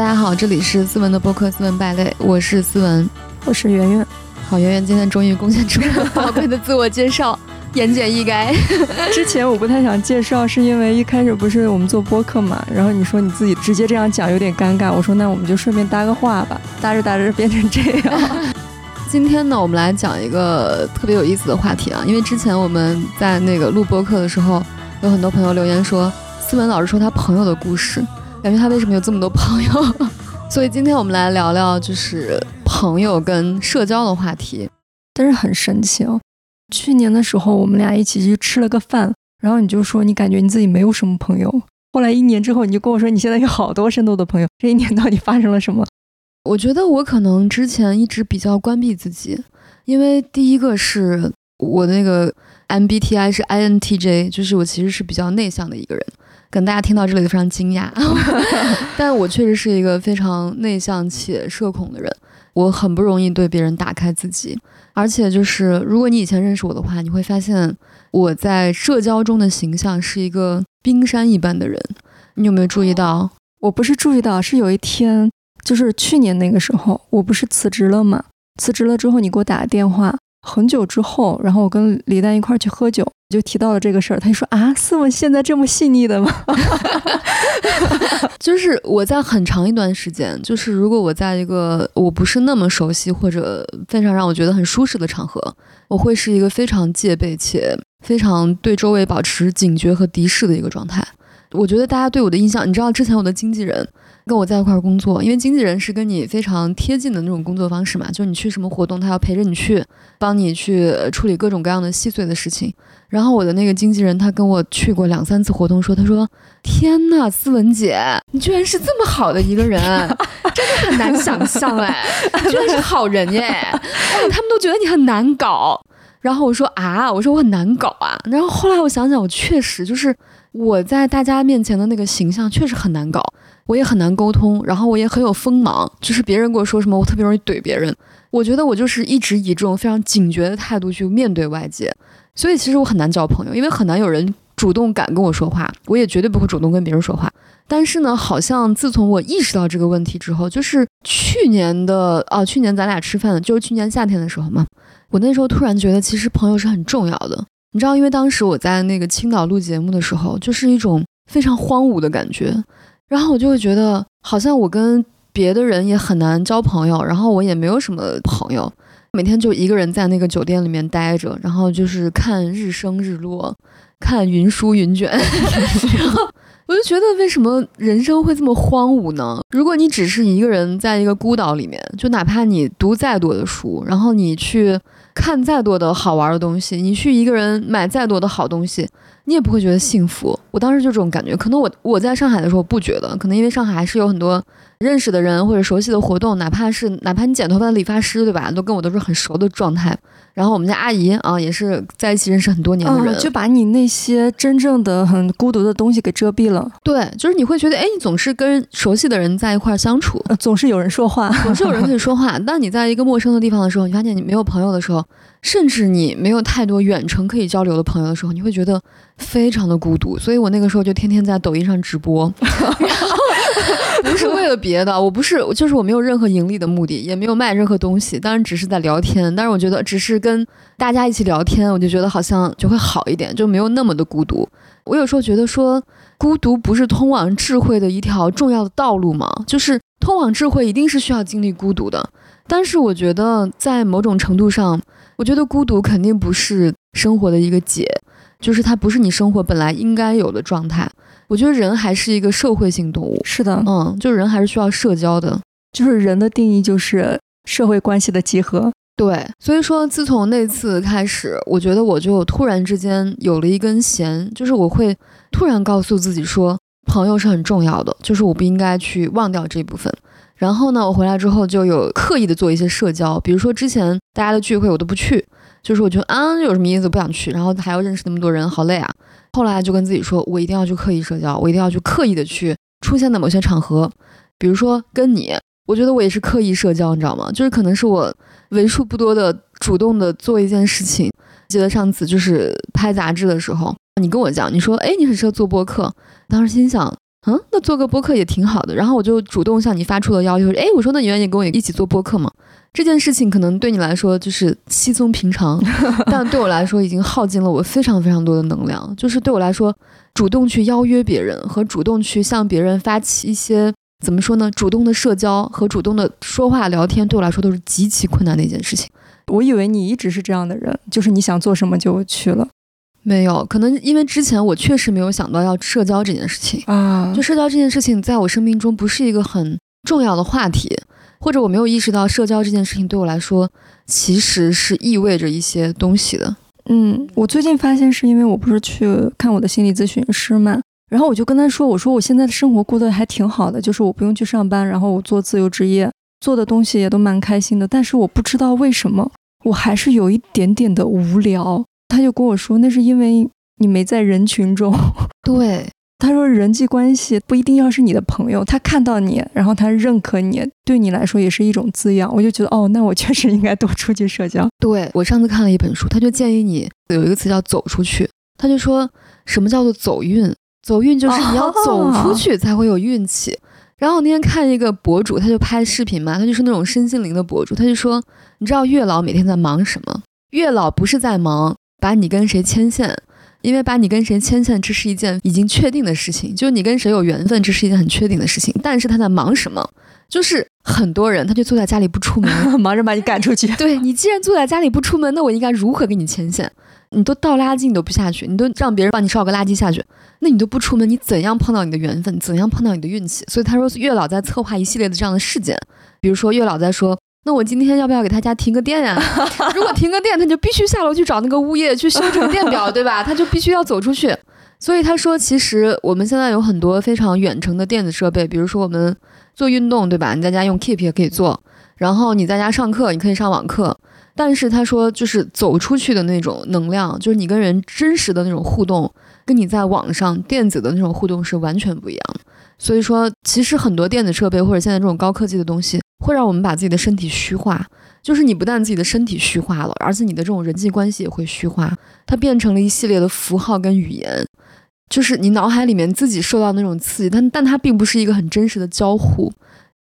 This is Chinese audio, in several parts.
大家好，这里是思文的播客《思文败类》，我是思文，我是圆圆。好，圆圆今天终于贡献出了宝贵的自我介绍，言简意赅。之前我不太想介绍，是因为一开始不是我们做播客嘛，然后你说你自己直接这样讲有点尴尬，我说那我们就顺便搭个话吧，搭着搭着变成这样。今天呢，我们来讲一个特别有意思的话题啊，因为之前我们在那个录播客的时候，有很多朋友留言说，思文老师说他朋友的故事。感觉他为什么有这么多朋友？所以今天我们来聊聊就是朋友跟社交的话题。但是很神奇哦，去年的时候我们俩一起去吃了个饭，然后你就说你感觉你自己没有什么朋友。后来一年之后你就跟我说你现在有好多深度的朋友。这一年到底发生了什么？我觉得我可能之前一直比较关闭自己，因为第一个是我那个 MBTI 是 INTJ，就是我其实是比较内向的一个人。跟大家听到这里都非常惊讶，但我确实是一个非常内向且社恐的人，我很不容易对别人打开自己，而且就是如果你以前认识我的话，你会发现我在社交中的形象是一个冰山一般的人。你有没有注意到？我不是注意到，是有一天，就是去年那个时候，我不是辞职了吗？辞职了之后，你给我打个电话。很久之后，然后我跟李诞一块儿去喝酒，就提到了这个事儿。他就说：“啊，思文现在这么细腻的吗？” 就是我在很长一段时间，就是如果我在一个我不是那么熟悉或者非常让我觉得很舒适的场合，我会是一个非常戒备且非常对周围保持警觉和敌视的一个状态。我觉得大家对我的印象，你知道之前我的经纪人。跟我在一块儿工作，因为经纪人是跟你非常贴近的那种工作方式嘛，就是你去什么活动，他要陪着你去，帮你去处理各种各样的细碎的事情。然后我的那个经纪人，他跟我去过两三次活动，说，他说，天呐，思文姐，你居然是这么好的一个人，真的很难想象哎，居然是好人耶，他们都觉得你很难搞。然后我说啊，我说我很难搞啊。然后后来我想想，我确实就是我在大家面前的那个形象确实很难搞。我也很难沟通，然后我也很有锋芒，就是别人跟我说什么，我特别容易怼别人。我觉得我就是一直以这种非常警觉的态度去面对外界，所以其实我很难交朋友，因为很难有人主动敢跟我说话，我也绝对不会主动跟别人说话。但是呢，好像自从我意识到这个问题之后，就是去年的啊，去年咱俩吃饭的，就是去年夏天的时候嘛，我那时候突然觉得其实朋友是很重要的。你知道，因为当时我在那个青岛录节目的时候，就是一种非常荒芜的感觉。然后我就会觉得，好像我跟别的人也很难交朋友，然后我也没有什么朋友，每天就一个人在那个酒店里面待着，然后就是看日升日落，看云舒云卷，然后我就觉得，为什么人生会这么荒芜呢？如果你只是一个人在一个孤岛里面，就哪怕你读再多的书，然后你去看再多的好玩的东西，你去一个人买再多的好东西。你也不会觉得幸福，我当时就这种感觉。可能我我在上海的时候不觉得，可能因为上海还是有很多认识的人或者熟悉的活动，哪怕是哪怕你剪头发的理发师，对吧？都跟我都是很熟的状态。然后我们家阿姨啊，也是在一起认识很多年的人，就把你那些真正的很孤独的东西给遮蔽了。对，就是你会觉得，哎，你总是跟熟悉的人在一块相处，总是有人说话，总是有人可以说话。当你在一个陌生的地方的时候，你发现你没有朋友的时候。甚至你没有太多远程可以交流的朋友的时候，你会觉得非常的孤独。所以我那个时候就天天在抖音上直播，不是为了别的，我不是，就是我没有任何盈利的目的，也没有卖任何东西，当然只是在聊天。但是我觉得，只是跟大家一起聊天，我就觉得好像就会好一点，就没有那么的孤独。我有时候觉得说，孤独不是通往智慧的一条重要的道路吗？就是通往智慧一定是需要经历孤独的。但是我觉得，在某种程度上。我觉得孤独肯定不是生活的一个解，就是它不是你生活本来应该有的状态。我觉得人还是一个社会性动物，是的，嗯，就是人还是需要社交的，就是人的定义就是社会关系的集合。对，所以说自从那次开始，我觉得我就突然之间有了一根弦，就是我会突然告诉自己说，朋友是很重要的，就是我不应该去忘掉这部分。然后呢，我回来之后就有刻意的做一些社交，比如说之前大家的聚会我都不去，就是我觉得啊有什么意思不想去，然后还要认识那么多人，好累啊。后来就跟自己说，我一定要去刻意社交，我一定要去刻意的去出现在某些场合，比如说跟你，我觉得我也是刻意社交，你知道吗？就是可能是我为数不多的主动的做一件事情。记得上次就是拍杂志的时候，你跟我讲，你说哎你很适合做播客，当时心想嗯，那做个播客也挺好的。然后我就主动向你发出了要求，哎，我说那你愿意跟我一起做播客吗？这件事情可能对你来说就是稀松平常，但对我来说已经耗尽了我非常非常多的能量。就是对我来说，主动去邀约别人和主动去向别人发起一些怎么说呢？主动的社交和主动的说话聊天，对我来说都是极其困难的一件事情。我以为你一直是这样的人，就是你想做什么就去了。没有，可能因为之前我确实没有想到要社交这件事情啊，就社交这件事情在我生命中不是一个很重要的话题，或者我没有意识到社交这件事情对我来说其实是意味着一些东西的。嗯，我最近发现是因为我不是去看我的心理咨询师嘛，然后我就跟他说，我说我现在的生活过得还挺好的，就是我不用去上班，然后我做自由职业，做的东西也都蛮开心的，但是我不知道为什么我还是有一点点的无聊。他就跟我说，那是因为你没在人群中。对，他说人际关系不一定要是你的朋友，他看到你，然后他认可你，对你来说也是一种滋养。我就觉得，哦，那我确实应该多出去社交。对我上次看了一本书，他就建议你有一个词叫“走出去”，他就说什么叫做走运？走运就是你要走出去才会有运气。然后我那天看一个博主，他就拍视频嘛，他就是那种身心灵的博主，他就说，你知道月老每天在忙什么？月老不是在忙。把你跟谁牵线，因为把你跟谁牵线，这是一件已经确定的事情，就是你跟谁有缘分，这是一件很确定的事情。但是他在忙什么？就是很多人他就坐在家里不出门，忙着把你赶出去。对你既然坐在家里不出门，那我应该如何给你牵线？你都倒垃圾你都不下去，你都让别人帮你烧个垃圾下去，那你都不出门，你怎样碰到你的缘分？怎样碰到你的运气？所以他说月老在策划一系列的这样的事件，比如说月老在说。那我今天要不要给他家停个电呀？如果停个电，他就必须下楼去找那个物业去修这个电表，对吧？他就必须要走出去。所以他说，其实我们现在有很多非常远程的电子设备，比如说我们做运动，对吧？你在家用 Keep 也可以做，然后你在家上课，你可以上网课。但是他说，就是走出去的那种能量，就是你跟人真实的那种互动，跟你在网上电子的那种互动是完全不一样的。所以说，其实很多电子设备或者现在这种高科技的东西。会让我们把自己的身体虚化，就是你不但自己的身体虚化了，而且你的这种人际关系也会虚化，它变成了一系列的符号跟语言，就是你脑海里面自己受到那种刺激，但但它并不是一个很真实的交互。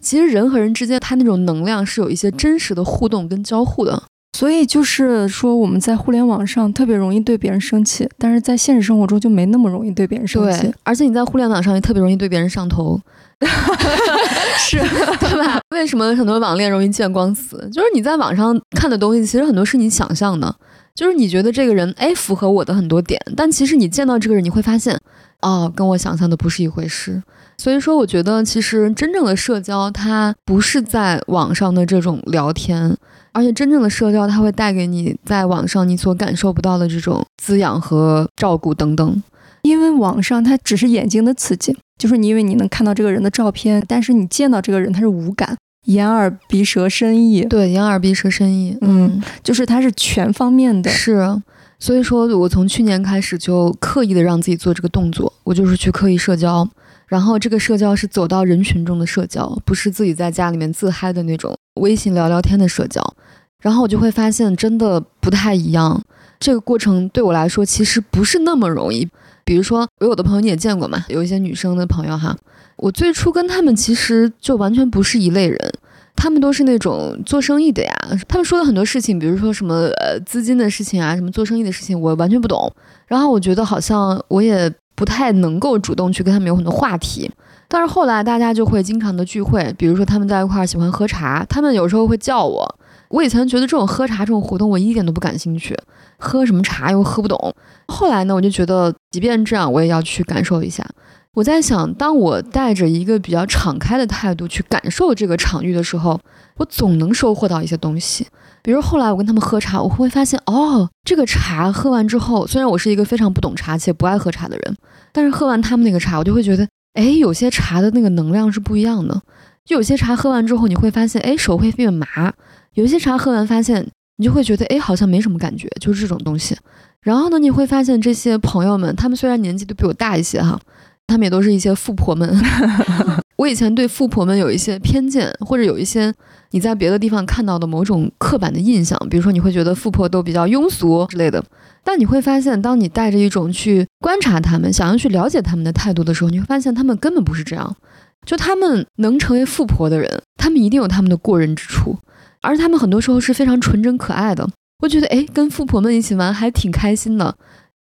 其实人和人之间，它那种能量是有一些真实的互动跟交互的。所以就是说，我们在互联网上特别容易对别人生气，但是在现实生活中就没那么容易对别人生气。而且你在互联网上也特别容易对别人上头。是，对吧？为什么很多网恋容易见光死？就是你在网上看的东西，其实很多是你想象的，就是你觉得这个人哎符合我的很多点，但其实你见到这个人，你会发现，哦，跟我想象的不是一回事。所以说，我觉得其实真正的社交，它不是在网上的这种聊天，而且真正的社交，它会带给你在网上你所感受不到的这种滋养和照顾等等。因为网上它只是眼睛的刺激。就是你，以为你能看到这个人的照片，但是你见到这个人他是无感，眼耳鼻舌身意。对，眼耳鼻舌身意，嗯，就是它是全方面的。是，所以说我从去年开始就刻意的让自己做这个动作，我就是去刻意社交，然后这个社交是走到人群中的社交，不是自己在家里面自嗨的那种微信聊聊天的社交，然后我就会发现真的不太一样。这个过程对我来说其实不是那么容易。比如说，我有的朋友你也见过嘛，有一些女生的朋友哈，我最初跟他们其实就完全不是一类人，他们都是那种做生意的呀，他们说的很多事情，比如说什么呃资金的事情啊，什么做生意的事情，我完全不懂。然后我觉得好像我也不太能够主动去跟他们有很多话题。但是后来大家就会经常的聚会，比如说他们在一块儿喜欢喝茶，他们有时候会叫我。我以前觉得这种喝茶这种活动我一点都不感兴趣，喝什么茶又喝不懂。后来呢，我就觉得即便这样，我也要去感受一下。我在想，当我带着一个比较敞开的态度去感受这个场域的时候，我总能收获到一些东西。比如后来我跟他们喝茶，我会发现，哦，这个茶喝完之后，虽然我是一个非常不懂茶且不爱喝茶的人，但是喝完他们那个茶，我就会觉得，哎，有些茶的那个能量是不一样的。就有些茶喝完之后，你会发现，哎，手会变麻。有些茶喝完，发现你就会觉得，哎，好像没什么感觉，就是这种东西。然后呢，你会发现这些朋友们，他们虽然年纪都比我大一些哈，他们也都是一些富婆们。我以前对富婆们有一些偏见，或者有一些你在别的地方看到的某种刻板的印象，比如说你会觉得富婆都比较庸俗之类的。但你会发现，当你带着一种去观察他们，想要去了解他们的态度的时候，你会发现他们根本不是这样。就他们能成为富婆的人，他们一定有他们的过人之处，而他们很多时候是非常纯真可爱的。我觉得，哎，跟富婆们一起玩还挺开心的，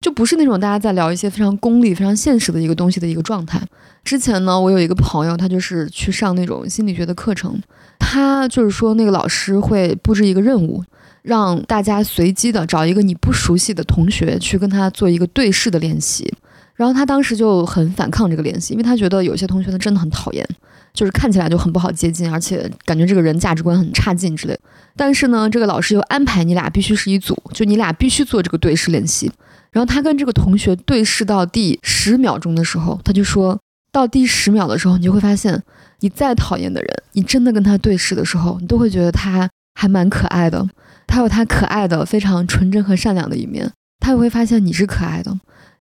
就不是那种大家在聊一些非常功利、非常现实的一个东西的一个状态。之前呢，我有一个朋友，他就是去上那种心理学的课程，他就是说那个老师会布置一个任务。让大家随机的找一个你不熟悉的同学去跟他做一个对视的练习，然后他当时就很反抗这个练习，因为他觉得有些同学呢真的很讨厌，就是看起来就很不好接近，而且感觉这个人价值观很差劲之类。但是呢，这个老师又安排你俩必须是一组，就你俩必须做这个对视练习。然后他跟这个同学对视到第十秒钟的时候，他就说到第十秒的时候，你就会发现，你再讨厌的人，你真的跟他对视的时候，你都会觉得他还蛮可爱的。他有他可爱的、非常纯真和善良的一面，他也会发现你是可爱的。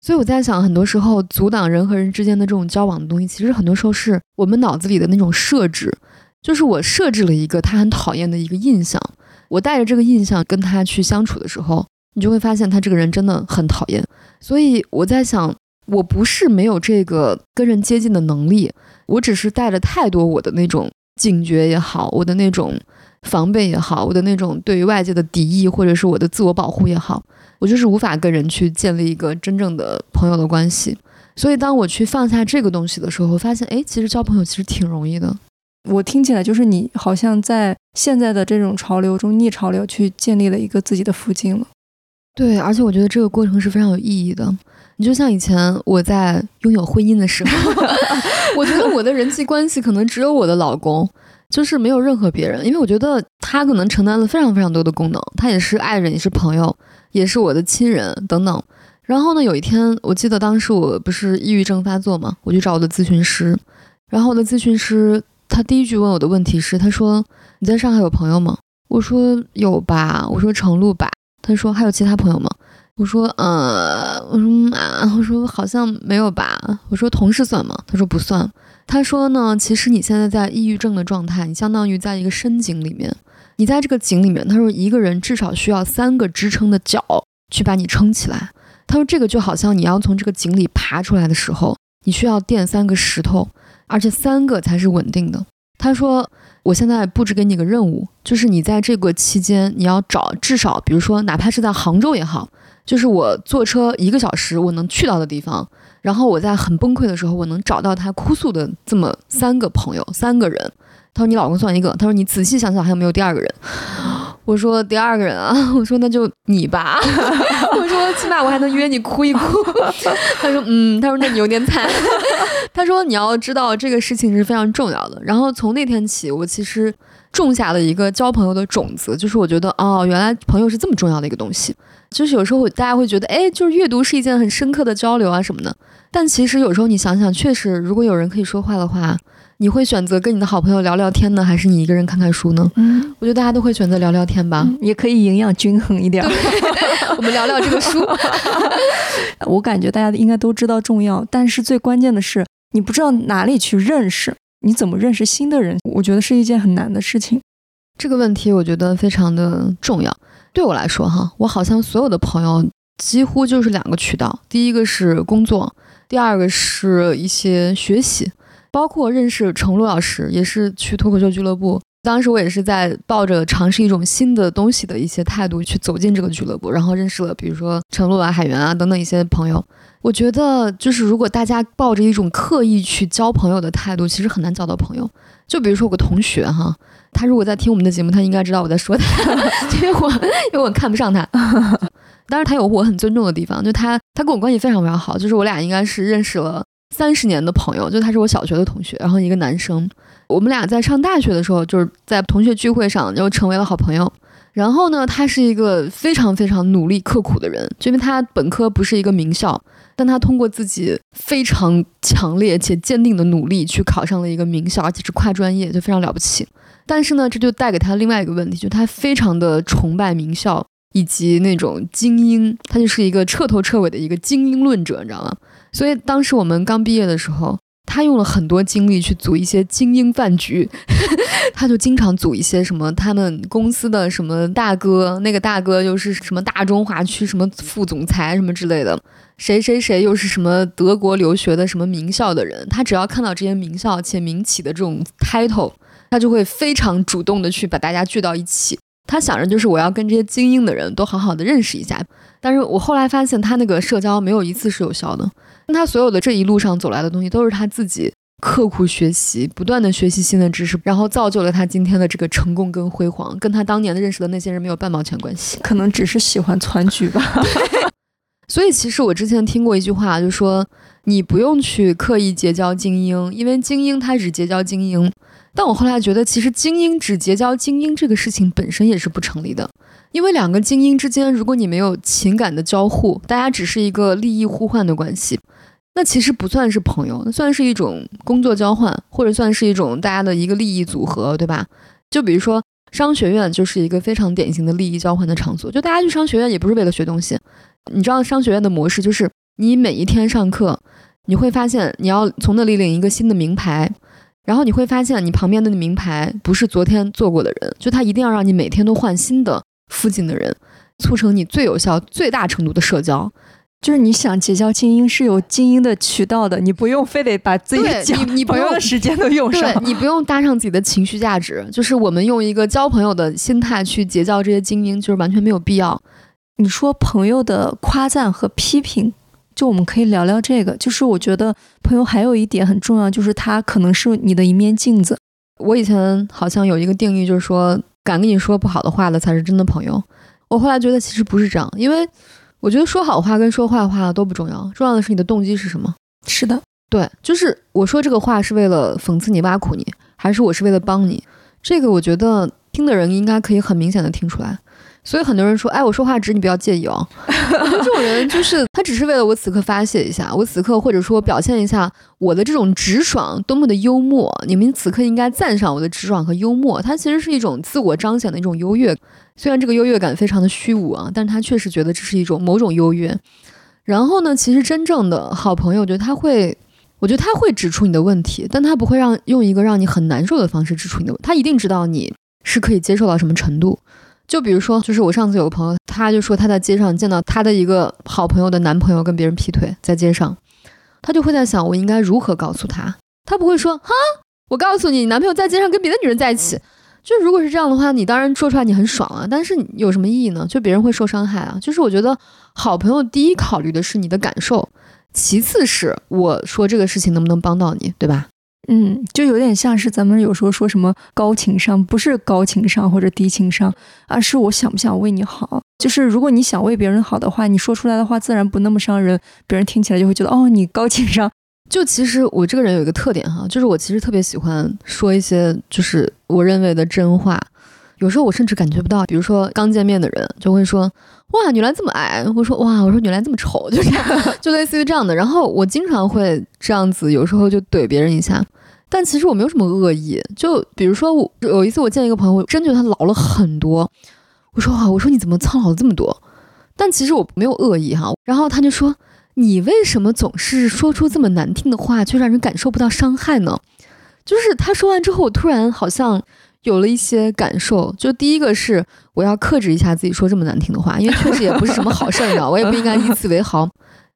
所以我在想，很多时候阻挡人和人之间的这种交往的东西，其实很多时候是我们脑子里的那种设置，就是我设置了一个他很讨厌的一个印象，我带着这个印象跟他去相处的时候，你就会发现他这个人真的很讨厌。所以我在想，我不是没有这个跟人接近的能力，我只是带着太多我的那种警觉也好，我的那种。防备也好，我的那种对于外界的敌意，或者是我的自我保护也好，我就是无法跟人去建立一个真正的朋友的关系。所以，当我去放下这个东西的时候，发现，哎，其实交朋友其实挺容易的。我听起来就是你好像在现在的这种潮流中逆潮流，去建立了一个自己的附近了。对，而且我觉得这个过程是非常有意义的。你就像以前我在拥有婚姻的时候，我觉得我的人际关系可能只有我的老公。就是没有任何别人，因为我觉得他可能承担了非常非常多的功能，他也是爱人，也是朋友，也是我的亲人等等。然后呢，有一天我记得当时我不是抑郁症发作嘛，我去找我的咨询师，然后我的咨询师他第一句问我的问题是，他说你在上海有朋友吗？我说有吧，我说程璐吧。他说还有其他朋友吗？我说呃，我说啊，我说好像没有吧。我说同事算吗？他说不算。他说呢，其实你现在在抑郁症的状态，你相当于在一个深井里面，你在这个井里面。他说一个人至少需要三个支撑的脚去把你撑起来。他说这个就好像你要从这个井里爬出来的时候，你需要垫三个石头，而且三个才是稳定的。他说我现在布置给你个任务，就是你在这个期间你要找至少，比如说哪怕是在杭州也好，就是我坐车一个小时我能去到的地方。然后我在很崩溃的时候，我能找到他哭诉的这么三个朋友，三个人。他说：“你老公算一个。”他说：“你仔细想想，还有没有第二个人？”我说：“第二个人啊。”我说：“那就你吧。”我说：“起码我还能约你哭一哭。” 他说：“嗯。”他说：“那你有点惨。” 他说：“你要知道这个事情是非常重要的。”然后从那天起，我其实种下了一个交朋友的种子，就是我觉得哦，原来朋友是这么重要的一个东西。就是有时候大家会觉得，哎，就是阅读是一件很深刻的交流啊什么的。但其实有时候你想想，确实，如果有人可以说话的话，你会选择跟你的好朋友聊聊天呢，还是你一个人看看书呢？嗯，我觉得大家都会选择聊聊天吧，也可以营养均衡一点。我们聊聊这个书。我感觉大家应该都知道重要，但是最关键的是，你不知道哪里去认识，你怎么认识新的人？我觉得是一件很难的事情。这个问题我觉得非常的重要。对我来说，哈，我好像所有的朋友几乎就是两个渠道，第一个是工作。第二个是一些学习，包括认识程璐老师，也是去脱口秀俱乐部。当时我也是在抱着尝试一种新的东西的一些态度去走进这个俱乐部，然后认识了比如说程璐啊、海源啊等等一些朋友。我觉得就是如果大家抱着一种刻意去交朋友的态度，其实很难交到朋友。就比如说我个同学哈，他如果在听我们的节目，他应该知道我在说他，因为我因为我看不上他。当然，他有我很尊重的地方，就他，他跟我关系非常非常好，就是我俩应该是认识了三十年的朋友，就他是我小学的同学，然后一个男生，我们俩在上大学的时候，就是在同学聚会上又成为了好朋友。然后呢，他是一个非常非常努力刻苦的人，就因为他本科不是一个名校，但他通过自己非常强烈且坚定的努力去考上了一个名校，而且是跨专业，就非常了不起。但是呢，这就带给他另外一个问题，就他非常的崇拜名校。以及那种精英，他就是一个彻头彻尾的一个精英论者，你知道吗？所以当时我们刚毕业的时候，他用了很多精力去组一些精英饭局，他就经常组一些什么他们公司的什么大哥，那个大哥又是什么大中华区什么副总裁什么之类的，谁谁谁又是什么德国留学的什么名校的人，他只要看到这些名校且民企的这种 title，他就会非常主动的去把大家聚到一起。他想着就是我要跟这些精英的人都好好的认识一下，但是我后来发现他那个社交没有一次是有效的。他所有的这一路上走来的东西，都是他自己刻苦学习，不断的学习新的知识，然后造就了他今天的这个成功跟辉煌，跟他当年的认识的那些人没有半毛钱关系，可能只是喜欢团局吧。所以其实我之前听过一句话，就说你不用去刻意结交精英，因为精英他只结交精英。但我后来觉得，其实精英只结交精英这个事情本身也是不成立的，因为两个精英之间，如果你没有情感的交互，大家只是一个利益互换的关系。那其实不算是朋友，那算是一种工作交换，或者算是一种大家的一个利益组合，对吧？就比如说商学院就是一个非常典型的利益交换的场所，就大家去商学院也不是为了学东西，你知道商学院的模式就是你每一天上课，你会发现你要从那里领一个新的名牌，然后你会发现你旁边的那名牌不是昨天做过的人，就他一定要让你每天都换新的附近的人，促成你最有效、最大程度的社交。就是你想结交精英是有精英的渠道的，你不用非得把自己你你朋友的时间都用上，你不用搭上自己的情绪价值。就是我们用一个交朋友的心态去结交这些精英，就是完全没有必要。你说朋友的夸赞和批评，就我们可以聊聊这个。就是我觉得朋友还有一点很重要，就是他可能是你的一面镜子。我以前好像有一个定义，就是说敢跟你说不好的话的才是真的朋友。我后来觉得其实不是这样，因为。我觉得说好话跟说坏话都不重要，重要的是你的动机是什么。是的，对，就是我说这个话是为了讽刺你、挖苦你，还是我是为了帮你？这个我觉得听的人应该可以很明显的听出来。所以很多人说，哎，我说话直，你不要介意哦。这种人就是他只是为了我此刻发泄一下，我此刻或者说表现一下我的这种直爽多么的幽默。你们此刻应该赞赏我的直爽和幽默，它其实是一种自我彰显的一种优越。虽然这个优越感非常的虚无啊，但是他确实觉得这是一种某种优越。然后呢，其实真正的好朋友，我觉得他会，我觉得他会指出你的问题，但他不会让用一个让你很难受的方式指出你的，他一定知道你是可以接受到什么程度。就比如说，就是我上次有个朋友，他就说他在街上见到他的一个好朋友的男朋友跟别人劈腿，在街上，他就会在想，我应该如何告诉他？他不会说，哈，我告诉你，你男朋友在街上跟别的女人在一起。就如果是这样的话，你当然说出来你很爽啊，但是有什么意义呢？就别人会受伤害啊。就是我觉得好朋友第一考虑的是你的感受，其次是我说这个事情能不能帮到你，对吧？嗯，就有点像是咱们有时候说什么高情商，不是高情商或者低情商，而是我想不想为你好。就是如果你想为别人好的话，你说出来的话自然不那么伤人，别人听起来就会觉得哦，你高情商。就其实我这个人有一个特点哈，就是我其实特别喜欢说一些就是我认为的真话。有时候我甚至感觉不到，比如说刚见面的人就会说哇，女篮这么矮，我说哇，我说女篮这么丑，就这样，就类似于这样的。然后我经常会这样子，有时候就怼别人一下。但其实我没有什么恶意，就比如说我有一次我见一个朋友，我真觉得他老了很多。我说啊，我说你怎么苍老了这么多？但其实我没有恶意哈。然后他就说，你为什么总是说出这么难听的话，却让人感受不到伤害呢？就是他说完之后，我突然好像有了一些感受。就第一个是我要克制一下自己说这么难听的话，因为确实也不是什么好事儿呢，我也不应该以此为豪。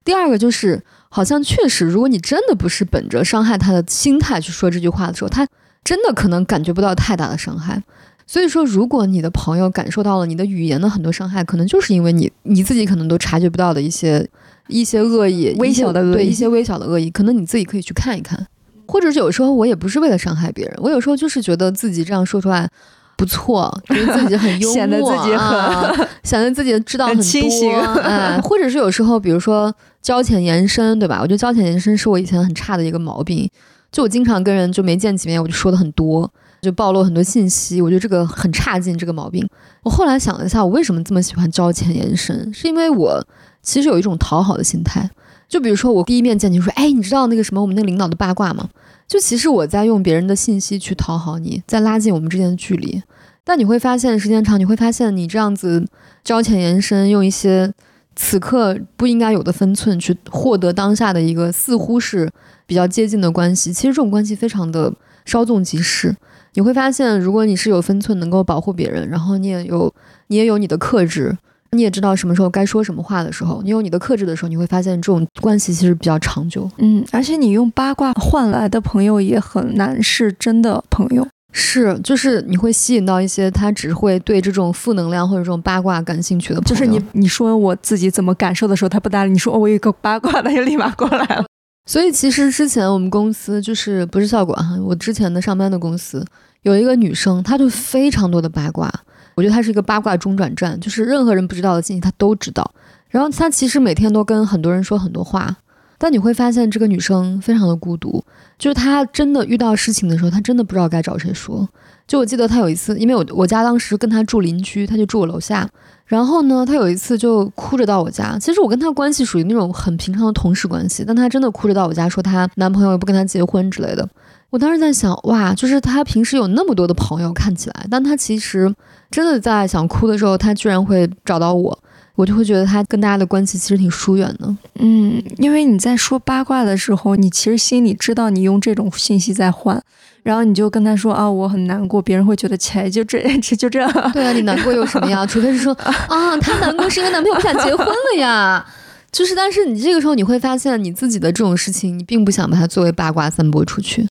第二个就是。好像确实，如果你真的不是本着伤害他的心态去说这句话的时候，他真的可能感觉不到太大的伤害。所以说，如果你的朋友感受到了你的语言的很多伤害，可能就是因为你你自己可能都察觉不到的一些一些恶意、微小的恶意，对一些微小的恶意，可能你自己可以去看一看。或者是有时候我也不是为了伤害别人，我有时候就是觉得自己这样说出来。不错，觉得自己很幽默，显得自己很，显得自己知道很多，哎，或者是有时候，比如说交浅言深，对吧？我觉得交浅言深是我以前很差的一个毛病，就我经常跟人就没见几面，我就说的很多，就暴露很多信息，我觉得这个很差劲，这个毛病。我后来想了一下，我为什么这么喜欢交浅言深，是因为我其实有一种讨好的心态，就比如说我第一面见你说，哎，你知道那个什么我们那个领导的八卦吗？就其实我在用别人的信息去讨好你，在拉近我们之间的距离。但你会发现，时间长，你会发现你这样子交浅言深，用一些此刻不应该有的分寸，去获得当下的一个似乎是比较接近的关系。其实这种关系非常的稍纵即逝。你会发现，如果你是有分寸，能够保护别人，然后你也有你也有你的克制，你也知道什么时候该说什么话的时候，你有你的克制的时候，你会发现这种关系其实比较长久。嗯，而且你用八卦换来的朋友也很难是真的朋友。是，就是你会吸引到一些他只会对这种负能量或者这种八卦感兴趣的朋友。就是你你说我自己怎么感受的时候，他不搭理你说哦，我有一个八卦，他 就立马过来了。所以其实之前我们公司就是不是校管哈，我之前的上班的公司有一个女生，她就非常多的八卦。我觉得她是一个八卦中转站，就是任何人不知道的信息她都知道。然后她其实每天都跟很多人说很多话，但你会发现这个女生非常的孤独。就是她真的遇到事情的时候，她真的不知道该找谁说。就我记得她有一次，因为我我家当时跟她住邻居，她就住我楼下。然后呢，她有一次就哭着到我家。其实我跟她关系属于那种很平常的同事关系，但她真的哭着到我家，说她男朋友不跟她结婚之类的。我当时在想，哇，就是她平时有那么多的朋友，看起来，但她其实真的在想哭的时候，她居然会找到我。我就会觉得他跟大家的关系其实挺疏远的。嗯，因为你在说八卦的时候，你其实心里知道你用这种信息在换，然后你就跟他说啊，我很难过，别人会觉得切，就这这 就这样。对啊，你难过有什么呀？除非是说啊，他难过是因为男朋友不想结婚了呀。就是，但是你这个时候你会发现，你自己的这种事情，你并不想把它作为八卦散播出去。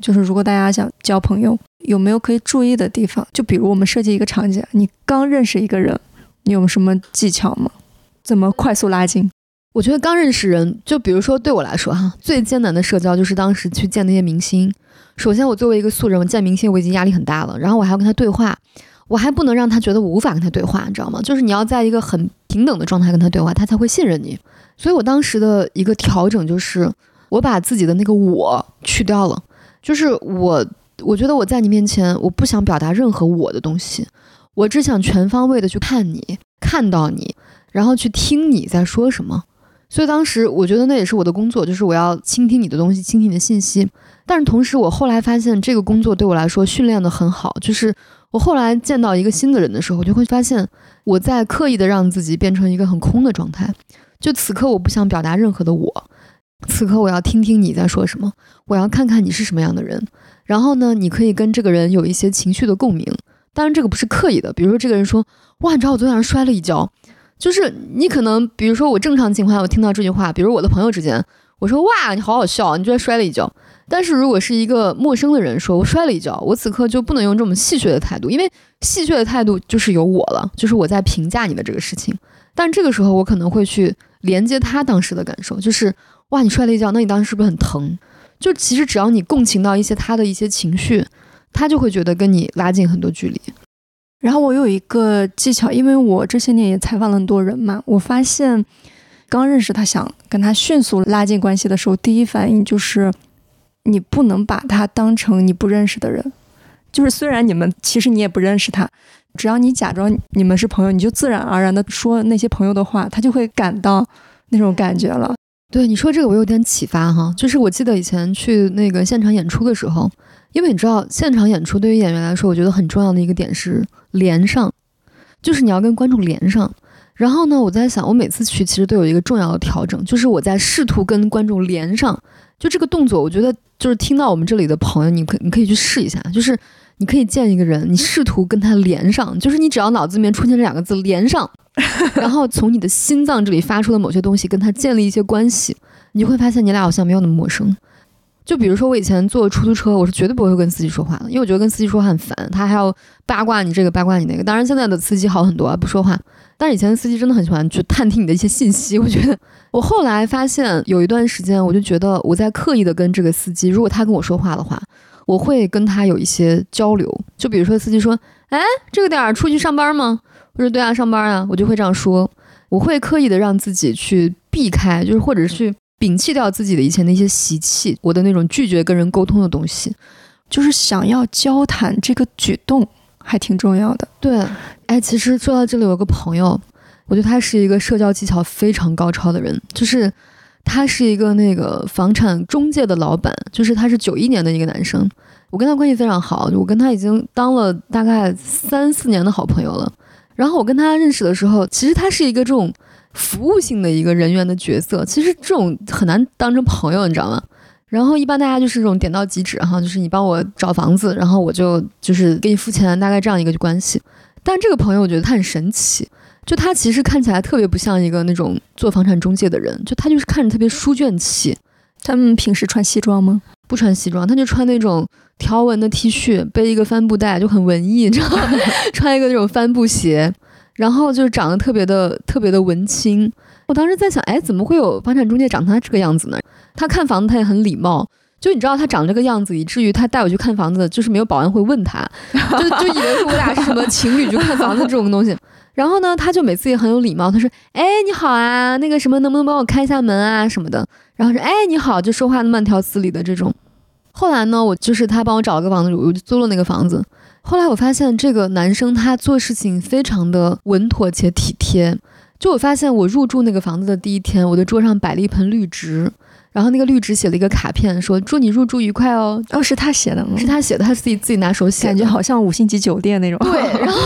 就是如果大家想交朋友，有没有可以注意的地方？就比如我们设计一个场景，你刚认识一个人。你有什么技巧吗？怎么快速拉近？我觉得刚认识人，就比如说对我来说哈，最艰难的社交就是当时去见那些明星。首先，我作为一个素人，我见明星我已经压力很大了，然后我还要跟他对话，我还不能让他觉得我无法跟他对话，你知道吗？就是你要在一个很平等的状态跟他对话，他才会信任你。所以我当时的一个调整就是，我把自己的那个我去掉了，就是我，我觉得我在你面前，我不想表达任何我的东西。我只想全方位的去看你，看到你，然后去听你在说什么。所以当时我觉得那也是我的工作，就是我要倾听你的东西，倾听你的信息。但是同时，我后来发现这个工作对我来说训练的很好。就是我后来见到一个新的人的时候，我就会发现我在刻意的让自己变成一个很空的状态。就此刻我不想表达任何的我，此刻我要听听你在说什么，我要看看你是什么样的人。然后呢，你可以跟这个人有一些情绪的共鸣。当然，这个不是刻意的。比如说，这个人说：“哇，你知道我昨天晚上摔了一跤。”就是你可能，比如说我正常情况下，我听到这句话，比如我的朋友之间，我说：“哇，你好好笑，你居然摔了一跤。”但是如果是一个陌生的人说：“我摔了一跤。”我此刻就不能用这么戏谑的态度，因为戏谑的态度就是有我了，就是我在评价你的这个事情。但这个时候，我可能会去连接他当时的感受，就是：“哇，你摔了一跤，那你当时是不是很疼？”就其实只要你共情到一些他的一些情绪。他就会觉得跟你拉近很多距离。然后我有一个技巧，因为我这些年也采访了很多人嘛，我发现刚认识他想跟他迅速拉近关系的时候，第一反应就是你不能把他当成你不认识的人。就是虽然你们其实你也不认识他，只要你假装你们是朋友，你就自然而然的说那些朋友的话，他就会感到那种感觉了。对你说这个，我有点启发哈。就是我记得以前去那个现场演出的时候。因为你知道，现场演出对于演员来说，我觉得很重要的一个点是连上，就是你要跟观众连上。然后呢，我在想，我每次去其实都有一个重要的调整，就是我在试图跟观众连上。就这个动作，我觉得就是听到我们这里的朋友，你可你可以去试一下，就是你可以见一个人，你试图跟他连上，就是你只要脑子里面出现这两个字“连上”，然后从你的心脏这里发出的某些东西跟他建立一些关系，你就会发现你俩好像没有那么陌生。就比如说，我以前坐出租车，我是绝对不会跟司机说话的，因为我觉得跟司机说话很烦，他还要八卦你这个八卦你那个。当然，现在的司机好很多啊，不说话。但是以前的司机真的很喜欢去探听你的一些信息。我觉得，我后来发现有一段时间，我就觉得我在刻意的跟这个司机，如果他跟我说话的话，我会跟他有一些交流。就比如说，司机说：“哎，这个点儿出去上班吗？”我说：“对啊，上班啊。”我就会这样说，我会刻意的让自己去避开，就是或者去。摒弃掉自己的以前的一些习气，我的那种拒绝跟人沟通的东西，就是想要交谈这个举动还挺重要的。对，哎，其实说到这里，有个朋友，我觉得他是一个社交技巧非常高超的人，就是他是一个那个房产中介的老板，就是他是九一年的一个男生，我跟他关系非常好，我跟他已经当了大概三四年的好朋友了。然后我跟他认识的时候，其实他是一个这种。服务性的一个人员的角色。其实这种很难当成朋友，你知道吗？然后一般大家就是这种点到即止哈，就是你帮我找房子，然后我就就是给你付钱，大概这样一个关系。但这个朋友我觉得他很神奇，就他其实看起来特别不像一个那种做房产中介的人，就他就是看着特别书卷气。他们平时穿西装吗？不穿西装，他就穿那种条纹的 T 恤，背一个帆布袋，就很文艺，你知道吗？穿一个那种帆布鞋，然后就是长得特别的特别的文青。我当时在想，哎，怎么会有房产中介长他这个样子呢？他看房子他也很礼貌，就你知道他长这个样子，以至于他带我去看房子，就是没有保安会问他，就就以为我俩是什么情侣去看房子这种东西。然后呢，他就每次也很有礼貌，他说：“哎，你好啊，那个什么，能不能帮我开一下门啊什么的？”然后说：“哎，你好。”就说话慢条斯理的这种。后来呢，我就是他帮我找了个房子，我就租了那个房子。后来我发现这个男生他做事情非常的稳妥且体贴。就我发现，我入住那个房子的第一天，我的桌上摆了一盆绿植。然后那个绿植写了一个卡片，说祝你入住愉快哦。哦，是他写的吗？是他写的，他自己自己拿手写，感觉好像五星级酒店那种。对。然后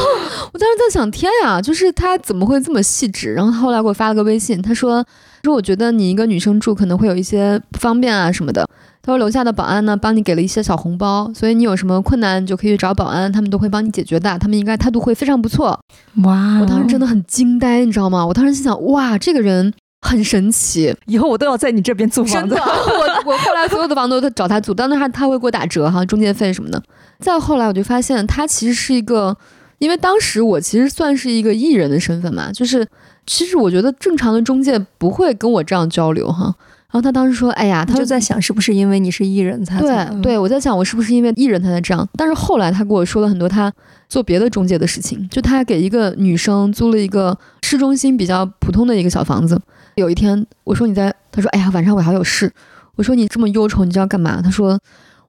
我当时在想，天呀，就是他怎么会这么细致？然后后来给我发了个微信，他说说我觉得你一个女生住可能会有一些不方便啊什么的。他说楼下的保安呢帮你给了一些小红包，所以你有什么困难就可以找保安，他们都会帮你解决的。他们应该态度会非常不错。哇，我当时真的很惊呆，你知道吗？我当时心想，哇，这个人。很神奇，以后我都要在你这边租房子。我我后来所有的房子都找他租，当然他他会给我打折哈，中介费什么的。再后来我就发现他其实是一个，因为当时我其实算是一个艺人的身份嘛，就是其实我觉得正常的中介不会跟我这样交流哈。然后他当时说：“哎呀，他就在想是不是因为你是艺人才对对，我在想我是不是因为艺人他才这样。但是后来他跟我说了很多他做别的中介的事情，就他给一个女生租了一个市中心比较普通的一个小房子。”有一天，我说你在，他说，哎呀，晚上我还有事。我说你这么忧愁，你知道干嘛？他说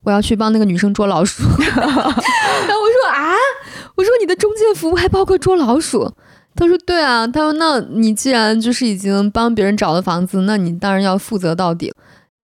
我要去帮那个女生捉老鼠。然后我说啊，我说你的中介服务还包括捉老鼠？他说对啊。他说那你既然就是已经帮别人找了房子，那你当然要负责到底。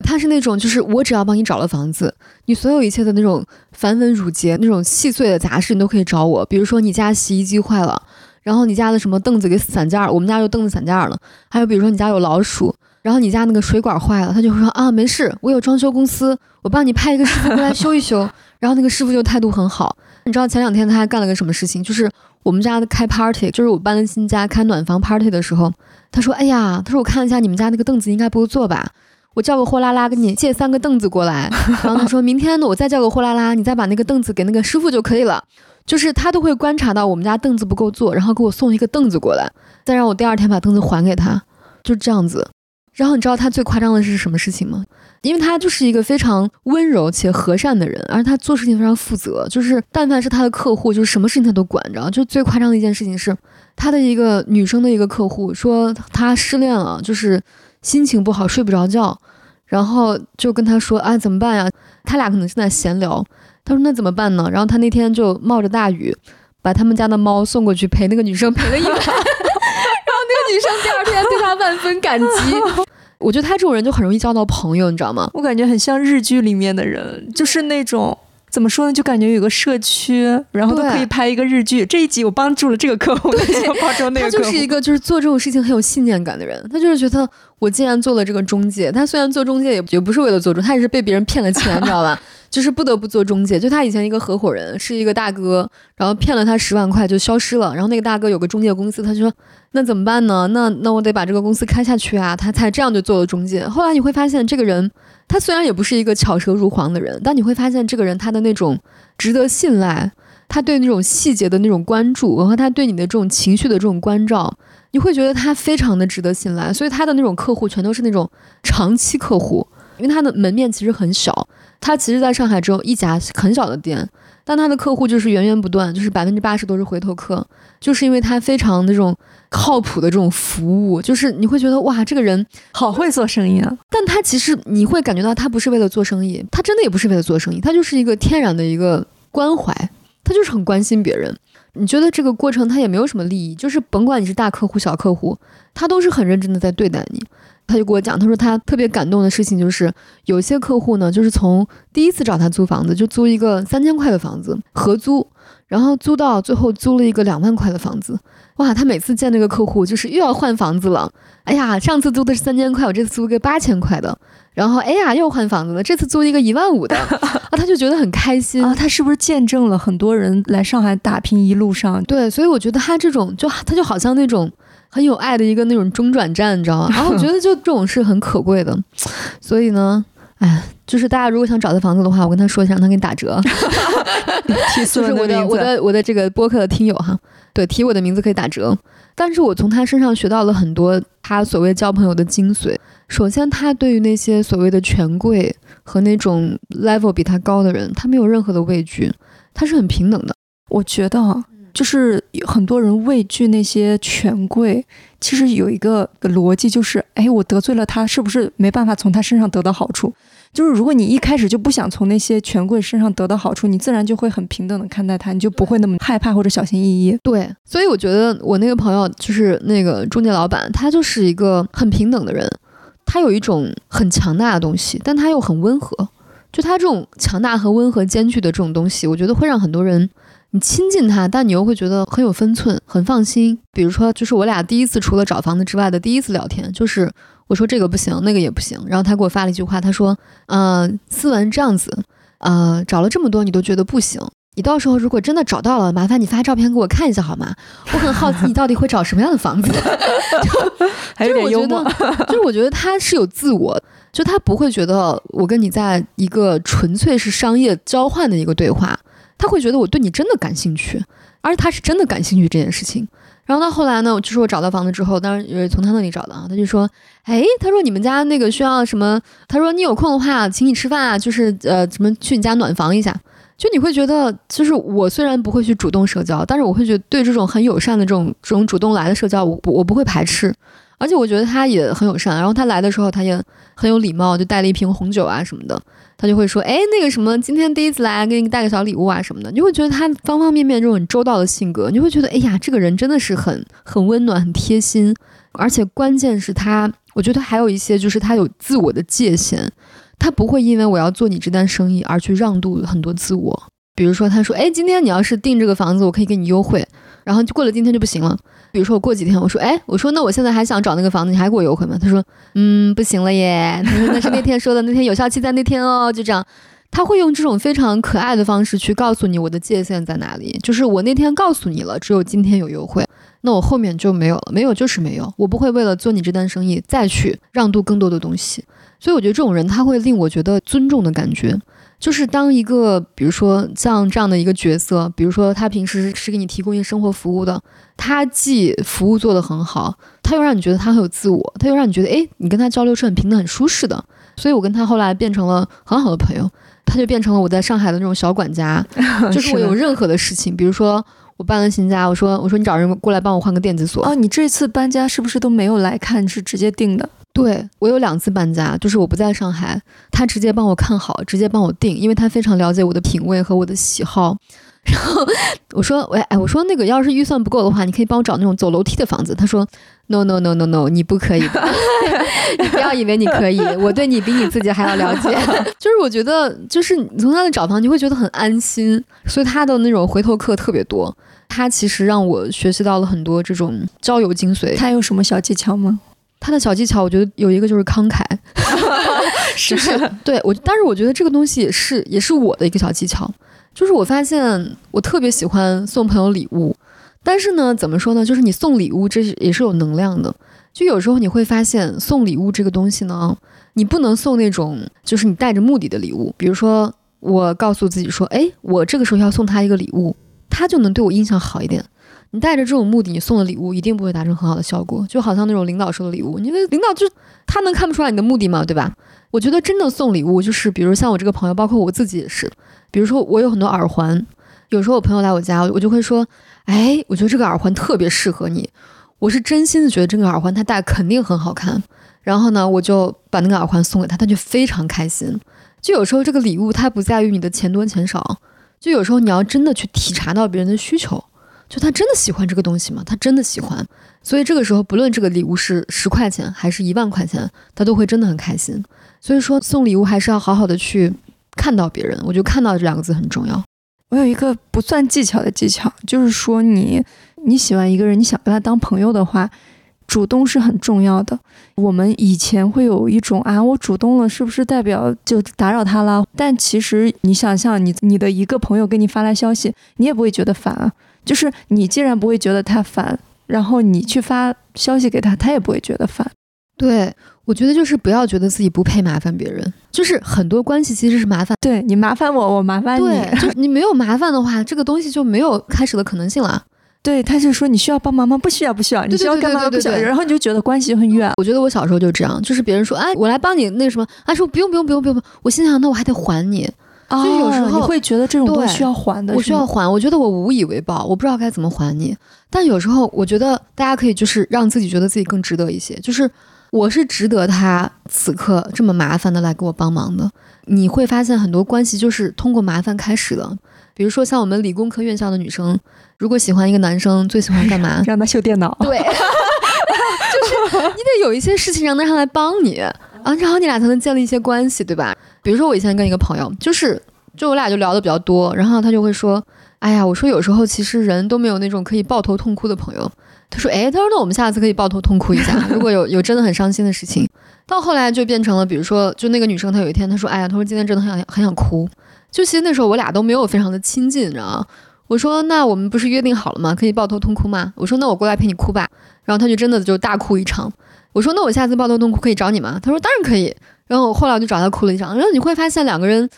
他是那种就是我只要帮你找了房子，你所有一切的那种繁文缛节、那种细碎的杂事，你都可以找我。比如说你家洗衣机坏了。然后你家的什么凳子给散架了？我们家就凳子散架了。还有比如说你家有老鼠，然后你家那个水管坏了，他就会说啊没事，我有装修公司，我帮你派一个师傅过来修一修。然后那个师傅就态度很好。你知道前两天他还干了个什么事情？就是我们家的开 party，就是我搬了新家开暖房 party 的时候，他说哎呀，他说我看了一下你们家那个凳子应该不会坐吧，我叫个货拉拉给你借三个凳子过来。然后他说明天呢我再叫个货拉拉，你再把那个凳子给那个师傅就可以了。就是他都会观察到我们家凳子不够坐，然后给我送一个凳子过来，再让我第二天把凳子还给他，就这样子。然后你知道他最夸张的是什么事情吗？因为他就是一个非常温柔且和善的人，而他做事情非常负责。就是但凡是他的客户，就是什么事情他都管着。就最夸张的一件事情是，他的一个女生的一个客户说他失恋了，就是心情不好，睡不着觉，然后就跟他说啊怎么办呀？他俩可能正在闲聊。他说：“那怎么办呢？”然后他那天就冒着大雨，把他们家的猫送过去陪那个女生陪了一晚。然后那个女生第二天对他万分感激。我觉得他这种人就很容易交到朋友，你知道吗？我感觉很像日剧里面的人，就是那种。怎么说呢？就感觉有个社区，然后都可以拍一个日剧。这一集我帮助了这个客户，帮助那个客户。他就是一个就是做这种事情很有信念感的人。他就是觉得我既然做了这个中介，他虽然做中介也也不是为了做中，他也是被别人骗了钱，你知道吧？就是不得不做中介。就他以前一个合伙人是一个大哥，然后骗了他十万块就消失了。然后那个大哥有个中介公司，他就说那怎么办呢？那那我得把这个公司开下去啊。他才这样就做了中介。后来你会发现这个人。他虽然也不是一个巧舌如簧的人，但你会发现这个人他的那种值得信赖，他对那种细节的那种关注，和他对你的这种情绪的这种关照，你会觉得他非常的值得信赖。所以他的那种客户全都是那种长期客户，因为他的门面其实很小，他其实在上海只有一家很小的店。但他的客户就是源源不断，就是百分之八十都是回头客，就是因为他非常那种靠谱的这种服务，就是你会觉得哇，这个人好会做生意啊！但他其实你会感觉到他不是为了做生意，他真的也不是为了做生意，他就是一个天然的一个关怀，他就是很关心别人。你觉得这个过程他也没有什么利益，就是甭管你是大客户小客户，他都是很认真的在对待你。他就跟我讲，他说他特别感动的事情就是，有些客户呢，就是从第一次找他租房子，就租一个三千块的房子合租，然后租到最后租了一个两万块的房子。哇，他每次见那个客户就是又要换房子了。哎呀，上次租的是三千块，我这次租个八千块的。然后哎呀，又换房子了，这次租一个一万五的 啊，他就觉得很开心啊。他是不是见证了很多人来上海打拼一路上？对，所以我觉得他这种就他就好像那种很有爱的一个那种中转站，你知道吗？然后我觉得就这种是很可贵的。所以呢，哎，就是大家如果想找他房子的话，我跟他说一下，让他给你打折。提 就是我的我的我的这个播客的听友哈，对，提我的名字可以打折。但是我从他身上学到了很多他所谓交朋友的精髓。首先，他对于那些所谓的权贵和那种 level 比他高的人，他没有任何的畏惧，他是很平等的。我觉得啊，就是很多人畏惧那些权贵，其实有一个逻辑，就是哎，我得罪了他，是不是没办法从他身上得到好处？就是如果你一开始就不想从那些权贵身上得到好处，你自然就会很平等的看待他，你就不会那么害怕或者小心翼翼。对，所以我觉得我那个朋友就是那个中介老板，他就是一个很平等的人，他有一种很强大的东西，但他又很温和。就他这种强大和温和兼具的这种东西，我觉得会让很多人你亲近他，但你又会觉得很有分寸，很放心。比如说，就是我俩第一次除了找房子之外的第一次聊天，就是。我说这个不行，那个也不行。然后他给我发了一句话，他说：“嗯，思文这样子，呃，找了这么多你都觉得不行，你到时候如果真的找到了，麻烦你发照片给我看一下好吗？我很好奇你到底会找什么样的房子。”就是我觉得，就是我觉得他是有自我，就他不会觉得我跟你在一个纯粹是商业交换的一个对话，他会觉得我对你真的感兴趣，而且他是真的感兴趣这件事情。然后到后来呢，就是我找到房子之后，当然也是从他那里找的啊。他就说：“哎，他说你们家那个需要什么？他说你有空的话，请你吃饭啊，就是呃，什么去你家暖房一下。就你会觉得，就是我虽然不会去主动社交，但是我会觉得对这种很友善的这种这种主动来的社交，我不我不会排斥。”而且我觉得他也很友善，然后他来的时候他也很有礼貌，就带了一瓶红酒啊什么的，他就会说，哎，那个什么，今天第一次来，给你带个小礼物啊什么的，你会觉得他方方面面这种很周到的性格，你会觉得，哎呀，这个人真的是很 很温暖、很贴心，而且关键是他，我觉得还有一些就是他有自我的界限，他不会因为我要做你这单生意而去让渡很多自我，比如说他说，哎，今天你要是订这个房子，我可以给你优惠，然后就过了今天就不行了。比如说我过几天，我说，哎，我说那我现在还想找那个房子，你还给我优惠吗？他说，嗯，不行了耶。他说那是那天说的，那天有效期在那天哦。就这样，他会用这种非常可爱的方式去告诉你我的界限在哪里。就是我那天告诉你了，只有今天有优惠，那我后面就没有了，没有就是没有。我不会为了做你这单生意再去让渡更多的东西。所以我觉得这种人他会令我觉得尊重的感觉。就是当一个，比如说像这样的一个角色，比如说他平时是给你提供一些生活服务的，他既服务做得很好，他又让你觉得他很有自我，他又让你觉得，哎，你跟他交流是很平等、很舒适的。所以我跟他后来变成了很好的朋友，他就变成了我在上海的那种小管家。就是我有任何的事情，比如说我搬了新家，我说我说你找人过来帮我换个电子锁。哦，你这次搬家是不是都没有来看，是直接定的？对我有两次搬家，就是我不在上海，他直接帮我看好，直接帮我定，因为他非常了解我的品味和我的喜好。然后我说，喂，哎，我说那个要是预算不够的话，你可以帮我找那种走楼梯的房子。他说，no no no no no，你不可以，你不要以为你可以，我对你比你自己还要了解。就是我觉得，就是你从他那找房，你会觉得很安心，所以他的那种回头客特别多。他其实让我学习到了很多这种交友精髓。他有什么小技巧吗？他的小技巧，我觉得有一个就是慷慨，就是对我，但是我觉得这个东西也是也是我的一个小技巧，就是我发现我特别喜欢送朋友礼物，但是呢，怎么说呢？就是你送礼物，这也是有能量的。就有时候你会发现，送礼物这个东西呢，你不能送那种就是你带着目的的礼物。比如说，我告诉自己说，哎，我这个时候要送他一个礼物，他就能对我印象好一点。你带着这种目的，你送的礼物一定不会达成很好的效果，就好像那种领导收的礼物，因为领导就他能看不出来你的目的吗？对吧？我觉得真的送礼物，就是比如像我这个朋友，包括我自己也是，比如说我有很多耳环，有时候我朋友来我家，我就会说，哎，我觉得这个耳环特别适合你，我是真心的觉得这个耳环他戴肯定很好看，然后呢，我就把那个耳环送给他，他就非常开心。就有时候这个礼物它不在于你的钱多钱少，就有时候你要真的去体察到别人的需求。就他真的喜欢这个东西吗？他真的喜欢，所以这个时候不论这个礼物是十块钱还是一万块钱，他都会真的很开心。所以说送礼物还是要好好的去看到别人，我觉得看到这两个字很重要。我有一个不算技巧的技巧，就是说你你喜欢一个人，你想跟他当朋友的话，主动是很重要的。我们以前会有一种啊，我主动了是不是代表就打扰他了？但其实你想象，你你的一个朋友给你发来消息，你也不会觉得烦啊。就是你既然不会觉得他烦，然后你去发消息给他，他也不会觉得烦。对，我觉得就是不要觉得自己不配麻烦别人，就是很多关系其实是麻烦。对你麻烦我，我麻烦你。对，就是你没有麻烦的话，这个东西就没有开始的可能性了。对，他就说你需要帮忙吗？不需要，不需要。你需要干嘛？不需要。然后你就觉得关系就很远。我觉得我小时候就这样，就是别人说，哎，我来帮你那什么，他说不用不用不用不用，我心想那我还得还你。就有时候你会觉得这种东西需要还的，我需要还。我觉得我无以为报，我不知道该怎么还你。但有时候我觉得大家可以就是让自己觉得自己更值得一些，就是。我是值得他此刻这么麻烦的来给我帮忙的。你会发现很多关系就是通过麻烦开始的。比如说像我们理工科院校的女生，如果喜欢一个男生，最喜欢干嘛？让他修电脑。对，就是你得有一些事情让他上来帮你啊，然后你俩才能建立一些关系，对吧？比如说我以前跟一个朋友，就是就我俩就聊的比较多，然后他就会说：“哎呀，我说有时候其实人都没有那种可以抱头痛哭的朋友。”他说：“哎，他说那我们下次可以抱头痛哭一下，如果有有真的很伤心的事情。”到后来就变成了，比如说，就那个女生，她有一天她说：“哎呀，她说今天真的很想很想哭。”就其实那时候我俩都没有非常的亲近，你知道吗？我说：“那我们不是约定好了吗？可以抱头痛哭吗？”我说：“那我过来陪你哭吧。”然后他就真的就大哭一场。我说：“那我下次抱头痛哭可以找你吗？”他说：“当然可以。”然后后来我就找他哭了一场。然后你会发现两个人。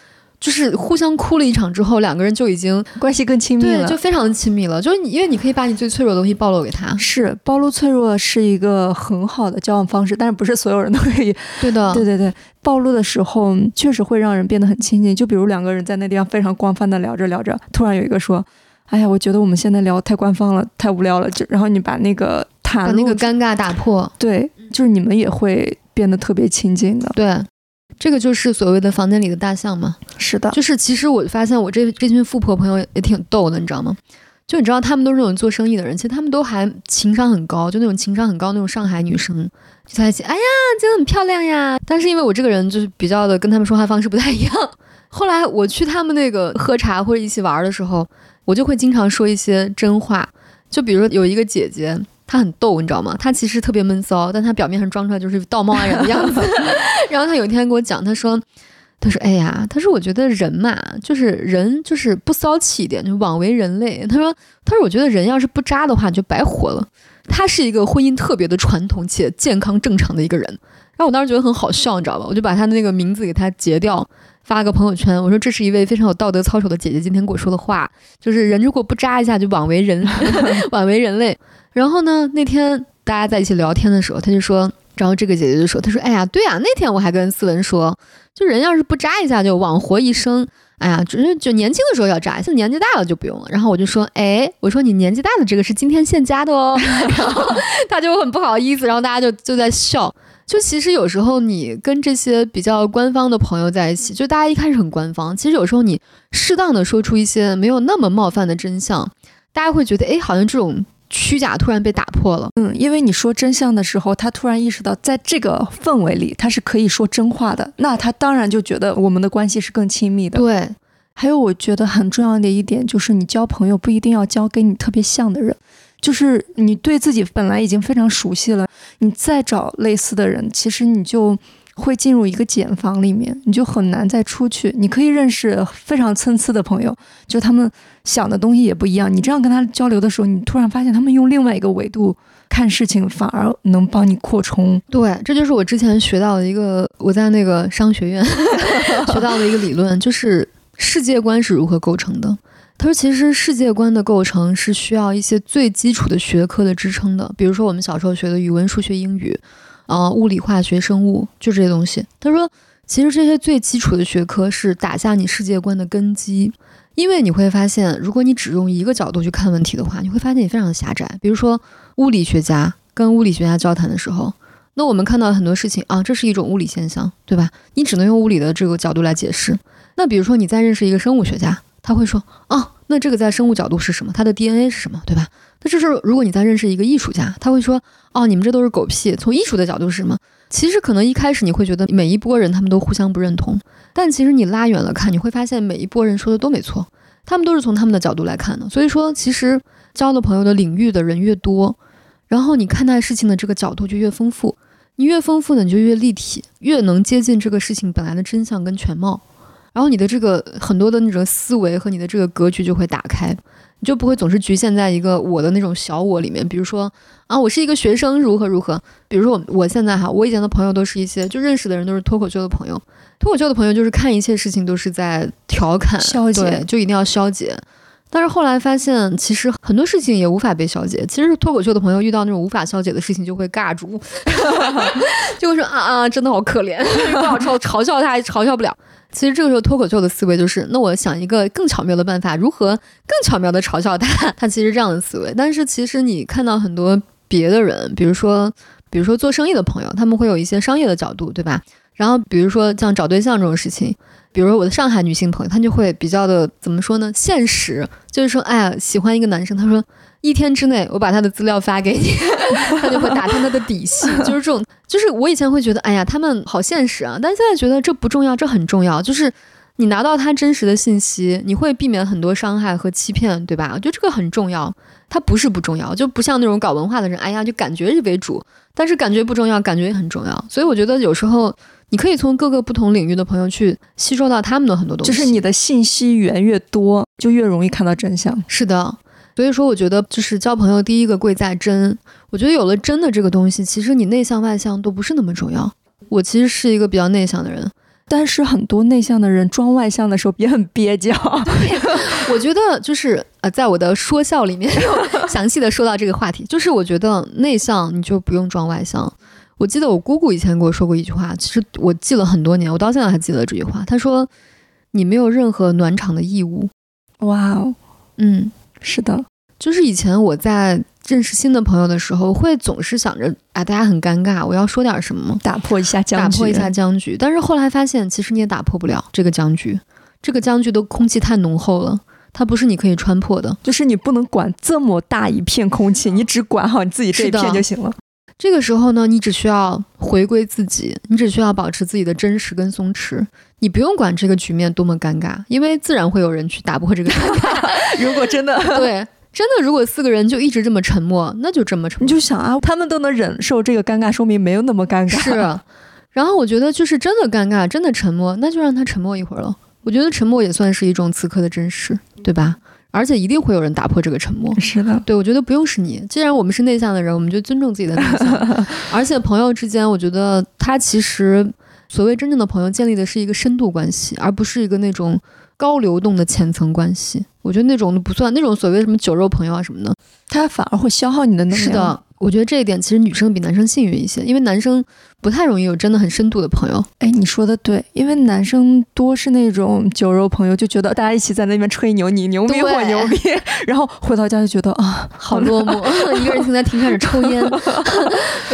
就是互相哭了一场之后，两个人就已经关系更亲密了，就非常的亲密了。就是你，因为你可以把你最脆弱的东西暴露给他。是，暴露脆弱是一个很好的交往方式，但是不是所有人都可以。对的，对对对，暴露的时候确实会让人变得很亲近。就比如两个人在那地方非常官方的聊着聊着，突然有一个说：“哎呀，我觉得我们现在聊太官方了，太无聊了。”就然后你把那个把那个尴尬打破，对，就是你们也会变得特别亲近的。对。这个就是所谓的房间里的大象嘛？是的，就是其实我发现我这这群富婆朋友也挺逗的，你知道吗？就你知道他们都是那种做生意的人，其实他们都还情商很高，就那种情商很高那种上海女生就在一起。哎呀，真的很漂亮呀！但是因为我这个人就是比较的跟他们说话方式不太一样，后来我去他们那个喝茶或者一起玩的时候，我就会经常说一些真话，就比如说有一个姐姐。他很逗，你知道吗？他其实特别闷骚，但他表面上装出来就是道貌岸然的样子。然后他有一天跟我讲，他说：“他说，哎呀，他说我觉得人嘛，就是人就是不骚气一点，就枉为人类。他说，他说我觉得人要是不渣的话，就白活了。他是一个婚姻特别的传统且健康正常的一个人。然后我当时觉得很好笑，你知道吧？我就把他的那个名字给他截掉，发了个朋友圈，我说这是一位非常有道德操守的姐姐今天跟我说的话，就是人如果不扎一下，就枉为人，枉为人类。”然后呢？那天大家在一起聊天的时候，他就说，然后这个姐姐就说，她说，哎呀，对啊，那天我还跟思文说，就人要是不扎一下，就枉活一生。哎呀，就是就年轻的时候要扎，现在年纪大了就不用了。然后我就说，哎，我说你年纪大的这个是今天现加的哦。然后他就很不好意思，然后大家就就在笑。就其实有时候你跟这些比较官方的朋友在一起，就大家一开始很官方，其实有时候你适当的说出一些没有那么冒犯的真相，大家会觉得，哎，好像这种。虚假突然被打破了，嗯，因为你说真相的时候，他突然意识到，在这个氛围里，他是可以说真话的，那他当然就觉得我们的关系是更亲密的。对，还有我觉得很重要的一点就是，你交朋友不一定要交跟你特别像的人，就是你对自己本来已经非常熟悉了，你再找类似的人，其实你就。会进入一个茧房里面，你就很难再出去。你可以认识非常参差的朋友，就他们想的东西也不一样。你这样跟他交流的时候，你突然发现他们用另外一个维度看事情，反而能帮你扩充。对，这就是我之前学到的一个，我在那个商学院学到的一个理论，就是世界观是如何构成的。他说，其实世界观的构成是需要一些最基础的学科的支撑的，比如说我们小时候学的语文、数学、英语。啊，物理、化学、生物，就这些东西。他说，其实这些最基础的学科是打下你世界观的根基。因为你会发现，如果你只用一个角度去看问题的话，你会发现你非常的狭窄。比如说，物理学家跟物理学家交谈的时候，那我们看到很多事情啊，这是一种物理现象，对吧？你只能用物理的这个角度来解释。那比如说，你再认识一个生物学家，他会说，哦，那这个在生物角度是什么？它的 DNA 是什么，对吧？那这是如果你再认识一个艺术家，他会说：“哦，你们这都是狗屁。”从艺术的角度是什么？其实可能一开始你会觉得每一波人他们都互相不认同，但其实你拉远了看，你会发现每一波人说的都没错。他们都是从他们的角度来看的。所以说，其实交的朋友的领域的人越多，然后你看待事情的这个角度就越丰富。你越丰富呢，你就越立体，越能接近这个事情本来的真相跟全貌。然后你的这个很多的那种思维和你的这个格局就会打开，你就不会总是局限在一个我的那种小我里面。比如说啊，我是一个学生，如何如何。比如说我我现在哈，我以前的朋友都是一些就认识的人都是脱口秀的朋友，脱口秀的朋友就是看一切事情都是在调侃、消解，就一定要消解。但是后来发现，其实很多事情也无法被消解。其实脱口秀的朋友遇到那种无法消解的事情，就会尬住，就会说啊啊，真的好可怜，不好嘲嘲笑他，嘲笑不了。其实这个时候脱口秀的思维就是，那我想一个更巧妙的办法，如何更巧妙的嘲笑他？他其实这样的思维。但是其实你看到很多别的人，比如说，比如说做生意的朋友，他们会有一些商业的角度，对吧？然后比如说像找对象这种事情。比如说我的上海女性朋友，她就会比较的怎么说呢？现实就是说，哎呀，喜欢一个男生，她说一天之内我把他的资料发给你，他就会打探他的底细。就是这种，就是我以前会觉得，哎呀，他们好现实啊，但现在觉得这不重要，这很重要。就是你拿到他真实的信息，你会避免很多伤害和欺骗，对吧？我觉得这个很重要。它不是不重要，就不像那种搞文化的人，哎呀，就感觉为主，但是感觉不重要，感觉也很重要。所以我觉得有时候。你可以从各个不同领域的朋友去吸收到他们的很多东西，就是你的信息源越多，就越容易看到真相。是的，所以说我觉得就是交朋友，第一个贵在真。我觉得有了真的这个东西，其实你内向外向都不是那么重要。我其实是一个比较内向的人，但是很多内向的人装外向的时候也很蹩脚。我觉得就是呃，在我的说笑里面 详细的说到这个话题，就是我觉得内向你就不用装外向。我记得我姑姑以前给我说过一句话，其实我记了很多年，我到现在还记得这句话。她说：“你没有任何暖场的义务。”哇哦，嗯，是的，就是以前我在认识新的朋友的时候，会总是想着啊，大家很尴尬，我要说点什么，打破一下僵局，打破一下僵局。但是后来发现，其实你也打破不了这个僵局，这个僵局的空气太浓厚了，它不是你可以穿破的。就是你不能管这么大一片空气，你只管好你自己这一片就行了。这个时候呢，你只需要回归自己，你只需要保持自己的真实跟松弛，你不用管这个局面多么尴尬，因为自然会有人去打破这个尴尬。如果真的对，真的如果四个人就一直这么沉默，那就这么沉默。你就想啊，他们都能忍受这个尴尬，说明没有那么尴尬。是，然后我觉得就是真的尴尬，真的沉默，那就让他沉默一会儿了。我觉得沉默也算是一种此刻的真实，对吧？而且一定会有人打破这个沉默。是的，对我觉得不用是你。既然我们是内向的人，我们就尊重自己的内向。而且朋友之间，我觉得他其实所谓真正的朋友，建立的是一个深度关系，而不是一个那种高流动的浅层关系。我觉得那种都不算那种所谓什么酒肉朋友啊什么的，他反而会消耗你的能量。是的。我觉得这一点其实女生比男生幸运一些，因为男生不太容易有真的很深度的朋友。哎，你说的对，因为男生多是那种酒肉朋友，就觉得大家一起在那边吹牛，你牛逼我牛逼，然后回到家就觉得啊，好 落寞，一个人停在停车场抽烟。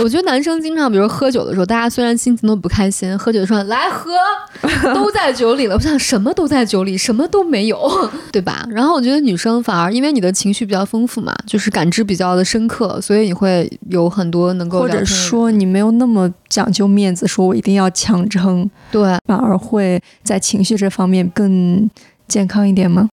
我觉得男生经常，比如喝酒的时候，大家虽然心情都不开心，喝酒的时候来喝，都在酒里了。我想什么都在酒里，什么都没有，对吧？然后我觉得女生反而因为你的情绪比较丰富嘛，就是感知比较的深刻，所以你会。有很多能够，或者说你没有那么讲究面子，说我一定要强撑，对，反而会在情绪这方面更健康一点吗？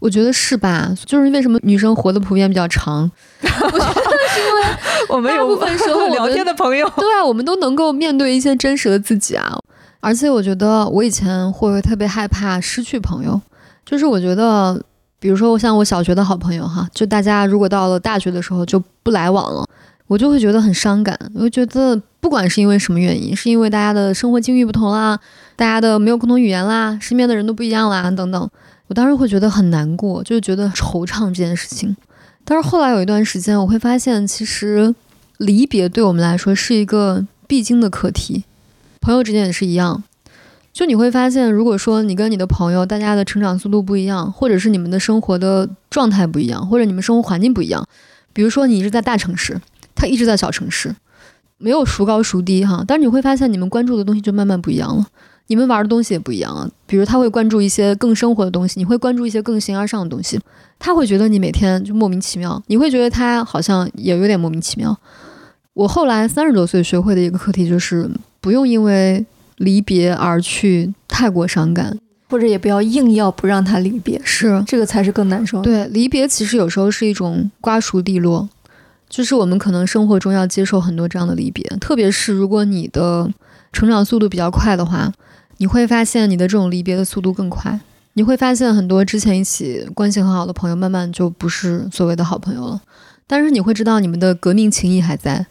我觉得是吧？就是为什么女生活的普遍比较长？我觉得是因为我们有部分时候 聊天的朋友，对啊，我们都能够面对一些真实的自己啊。而且我觉得我以前会特别害怕失去朋友，就是我觉得。比如说，像我小学的好朋友哈，就大家如果到了大学的时候就不来往了，我就会觉得很伤感。我觉得不管是因为什么原因，是因为大家的生活境遇不同啦，大家的没有共同语言啦，身边的人都不一样啦，等等，我当时会觉得很难过，就觉得惆怅这件事情。但是后来有一段时间，我会发现，其实离别对我们来说是一个必经的课题，朋友之间也是一样。就你会发现，如果说你跟你的朋友，大家的成长速度不一样，或者是你们的生活的状态不一样，或者你们生活环境不一样，比如说你一直在大城市，他一直在小城市，没有孰高孰低哈。但是你会发现，你们关注的东西就慢慢不一样了，你们玩的东西也不一样了。比如他会关注一些更生活的东西，你会关注一些更形而上的东西。他会觉得你每天就莫名其妙，你会觉得他好像也有点莫名其妙。我后来三十多岁学会的一个课题就是，不用因为。离别而去太过伤感，或者也不要硬要不让他离别，是这个才是更难受。，对，离别其实有时候是一种瓜熟蒂落，就是我们可能生活中要接受很多这样的离别，特别是如果你的成长速度比较快的话，你会发现你的这种离别的速度更快。你会发现很多之前一起关系很好的朋友，慢慢就不是所谓的好朋友了。但是你会知道你们的革命情谊还在，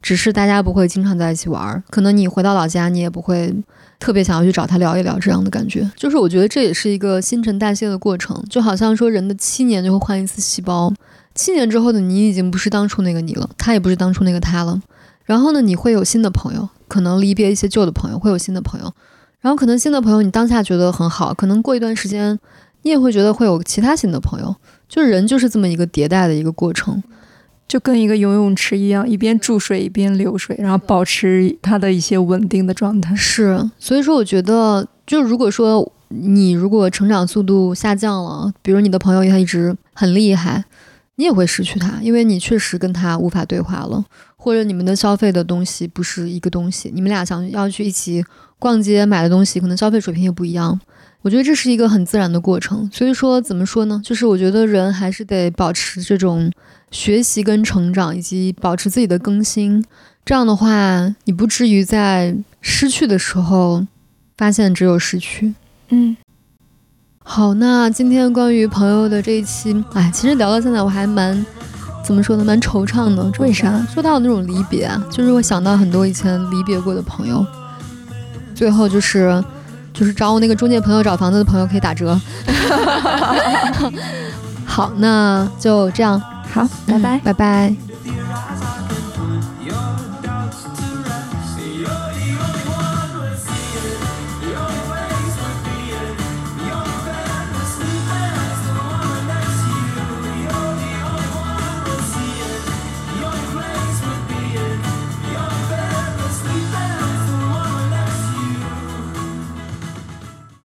只是大家不会经常在一起玩儿。可能你回到老家，你也不会特别想要去找他聊一聊这样的感觉。就是我觉得这也是一个新陈代谢的过程，就好像说人的七年就会换一次细胞，七年之后的你已经不是当初那个你了，他也不是当初那个他了。然后呢，你会有新的朋友，可能离别一些旧的朋友，会有新的朋友。然后可能新的朋友你当下觉得很好，可能过一段时间，你也会觉得会有其他新的朋友。就是人就是这么一个迭代的一个过程。就跟一个游泳池一样，一边注水一边流水，然后保持它的一些稳定的状态。是，所以说我觉得，就如果说你如果成长速度下降了，比如你的朋友他一直很厉害，你也会失去他，因为你确实跟他无法对话了，或者你们的消费的东西不是一个东西，你们俩想要去一起逛街买的东西，可能消费水平也不一样。我觉得这是一个很自然的过程，所以说怎么说呢？就是我觉得人还是得保持这种学习跟成长，以及保持自己的更新。这样的话，你不至于在失去的时候发现只有失去。嗯，好，那今天关于朋友的这一期，哎，其实聊到现在我还蛮怎么说呢，蛮惆怅的。为啥？说到那种离别啊，就是我想到很多以前离别过的朋友，最后就是就是找我那个中介朋友找房子的朋友可以打折。好，那就这样，好，拜拜嗯。拜拜。